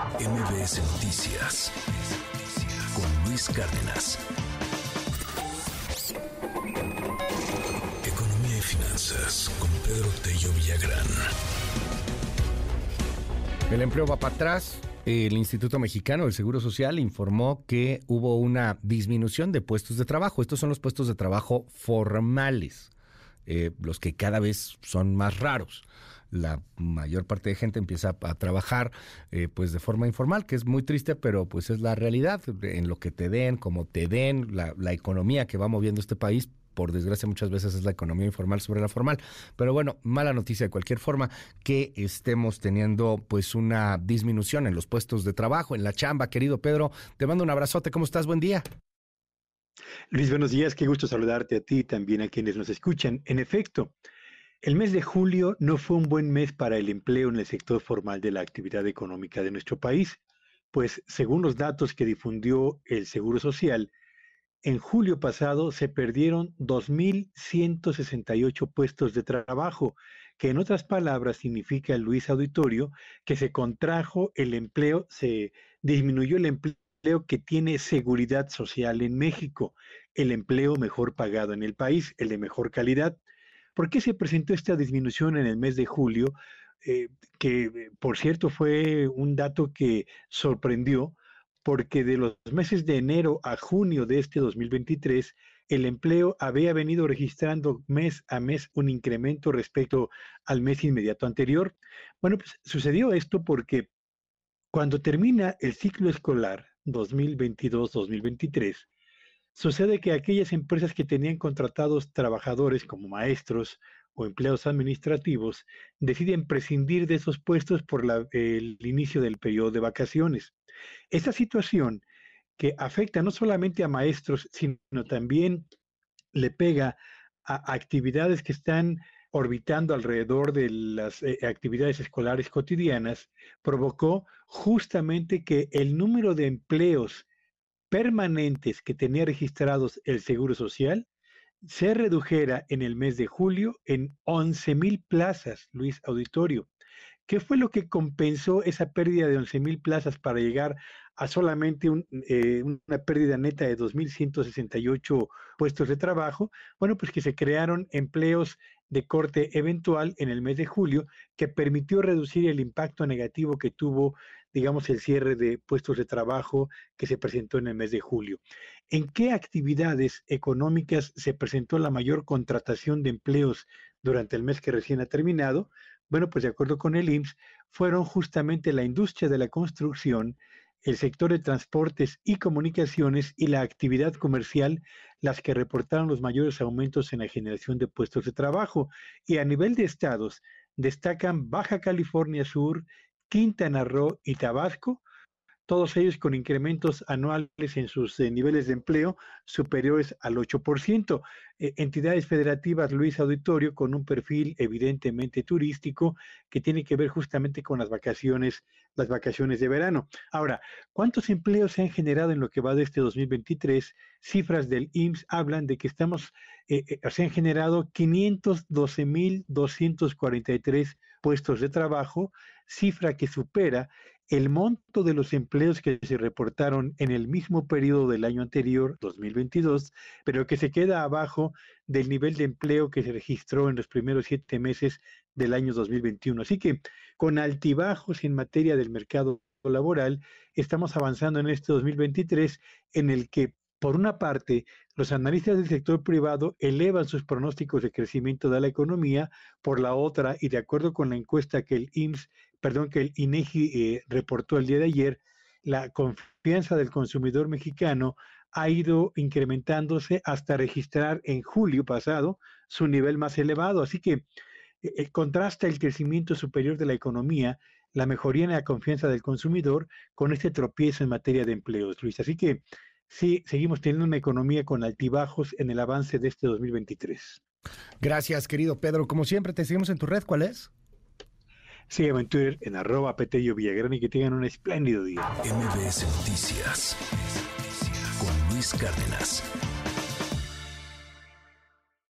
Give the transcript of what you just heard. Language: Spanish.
MBS Noticias con Luis Cárdenas. Economía y finanzas con Pedro Tello Villagrán. El empleo va para atrás. El Instituto Mexicano del Seguro Social informó que hubo una disminución de puestos de trabajo. Estos son los puestos de trabajo formales, eh, los que cada vez son más raros la mayor parte de gente empieza a, trabajar eh, pues de forma informal, que es muy triste, pero pues es la realidad, en lo que te den, como te den, la, la economía que va moviendo este país, por desgracia muchas veces es la economía informal sobre la formal. Pero bueno, mala noticia de cualquier forma que estemos teniendo pues una disminución en los puestos de trabajo, en la chamba. Querido Pedro, te mando un abrazote. ¿Cómo estás? Buen día. Luis, buenos días. Qué gusto saludarte a ti y también a quienes nos escuchan. En efecto, el mes de julio no fue un buen mes para el empleo en el sector formal de la actividad económica de nuestro país, pues según los datos que difundió el Seguro Social, en julio pasado se perdieron 2.168 puestos de trabajo, que en otras palabras significa, Luis Auditorio, que se contrajo el empleo, se disminuyó el empleo que tiene seguridad social en México, el empleo mejor pagado en el país, el de mejor calidad. ¿Por qué se presentó esta disminución en el mes de julio? Eh, que eh, por cierto fue un dato que sorprendió porque de los meses de enero a junio de este 2023, el empleo había venido registrando mes a mes un incremento respecto al mes inmediato anterior. Bueno, pues sucedió esto porque cuando termina el ciclo escolar 2022-2023, Sucede que aquellas empresas que tenían contratados trabajadores como maestros o empleados administrativos deciden prescindir de esos puestos por el inicio del periodo de vacaciones. Esta situación que afecta no solamente a maestros, sino también le pega a actividades que están orbitando alrededor de las eh, actividades escolares cotidianas, provocó justamente que el número de empleos permanentes que tenía registrados el Seguro Social se redujera en el mes de julio en 11 mil plazas, Luis Auditorio. ¿Qué fue lo que compensó esa pérdida de 11 mil plazas para llegar a solamente eh, una pérdida neta de 2.168 puestos de trabajo? Bueno, pues que se crearon empleos de corte eventual en el mes de julio que permitió reducir el impacto negativo que tuvo digamos, el cierre de puestos de trabajo que se presentó en el mes de julio. ¿En qué actividades económicas se presentó la mayor contratación de empleos durante el mes que recién ha terminado? Bueno, pues de acuerdo con el IMSS, fueron justamente la industria de la construcción, el sector de transportes y comunicaciones y la actividad comercial las que reportaron los mayores aumentos en la generación de puestos de trabajo. Y a nivel de estados, destacan Baja California Sur, Quintana Roo y Tabasco, todos ellos con incrementos anuales en sus eh, niveles de empleo superiores al 8%. Eh, entidades federativas, Luis Auditorio, con un perfil evidentemente turístico que tiene que ver justamente con las vacaciones, las vacaciones de verano. Ahora, ¿cuántos empleos se han generado en lo que va de este 2023? Cifras del IMSS hablan de que estamos, eh, se han generado 512.243 puestos de trabajo, cifra que supera el monto de los empleos que se reportaron en el mismo periodo del año anterior, 2022, pero que se queda abajo del nivel de empleo que se registró en los primeros siete meses del año 2021. Así que con altibajos en materia del mercado laboral, estamos avanzando en este 2023 en el que por una parte, los analistas del sector privado elevan sus pronósticos de crecimiento de la economía, por la otra, y de acuerdo con la encuesta que el IMSS, perdón, que el INEGI eh, reportó el día de ayer, la confianza del consumidor mexicano ha ido incrementándose hasta registrar en julio pasado su nivel más elevado. Así que eh, contrasta el crecimiento superior de la economía, la mejoría en la confianza del consumidor con este tropiezo en materia de empleos, Luis. Así que sí, seguimos teniendo una economía con altibajos en el avance de este 2023. Gracias, querido Pedro. Como siempre, te seguimos en tu red. ¿Cuál es? Sígueme en Twitter en arroba Petello Villagrán y que tengan un espléndido día. MBS Noticias con Luis Cárdenas.